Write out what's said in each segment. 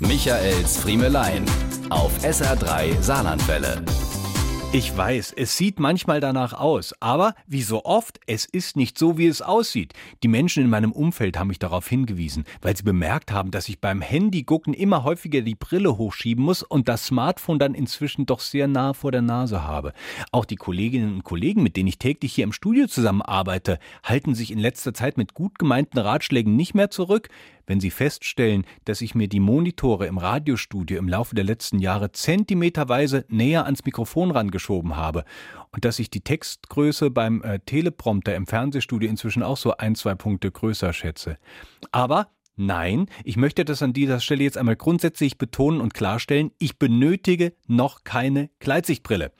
Michaels Friemelein auf SR3 Saarlandwelle. Ich weiß, es sieht manchmal danach aus, aber wie so oft, es ist nicht so, wie es aussieht. Die Menschen in meinem Umfeld haben mich darauf hingewiesen, weil sie bemerkt haben, dass ich beim Handy-Gucken immer häufiger die Brille hochschieben muss und das Smartphone dann inzwischen doch sehr nah vor der Nase habe. Auch die Kolleginnen und Kollegen, mit denen ich täglich hier im Studio zusammenarbeite, halten sich in letzter Zeit mit gut gemeinten Ratschlägen nicht mehr zurück wenn Sie feststellen, dass ich mir die Monitore im Radiostudio im Laufe der letzten Jahre zentimeterweise näher ans Mikrofon rangeschoben habe und dass ich die Textgröße beim äh, Teleprompter im Fernsehstudio inzwischen auch so ein, zwei Punkte größer schätze. Aber Nein, ich möchte das an dieser Stelle jetzt einmal grundsätzlich betonen und klarstellen, ich benötige noch keine Gleitsichtbrille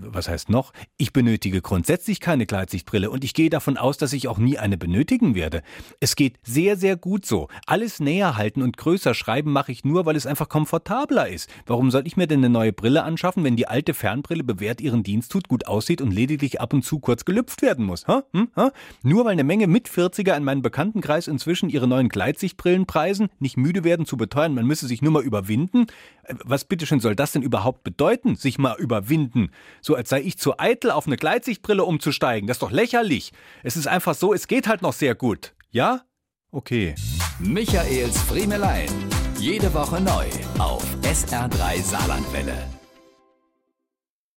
was heißt noch? Ich benötige grundsätzlich keine Gleitsichtbrille und ich gehe davon aus, dass ich auch nie eine benötigen werde. Es geht sehr, sehr gut so. Alles näher halten und größer schreiben mache ich nur, weil es einfach komfortabler ist. Warum soll ich mir denn eine neue Brille anschaffen, wenn die alte Fernbrille bewährt ihren Dienst tut, gut aussieht und lediglich ab und zu kurz gelüpft werden muss? Ha? Hm? Ha? Nur weil eine Menge Mit-40er in meinem Bekanntenkreis inzwischen ihre neuen Gleitsichtbrillen preisen, nicht müde werden zu beteuern, man müsse sich nur mal überwinden. Äh, was bitteschön soll das denn überhaupt bedeuten, sich mal überwinden? So als sei ich zu eitel, auf eine Gleitsichtbrille umzusteigen. Das ist doch lächerlich. Es ist einfach so, es geht halt noch sehr gut. Ja? Okay. Michaels Friemelein. Jede Woche neu auf SR3 Saarlandwelle.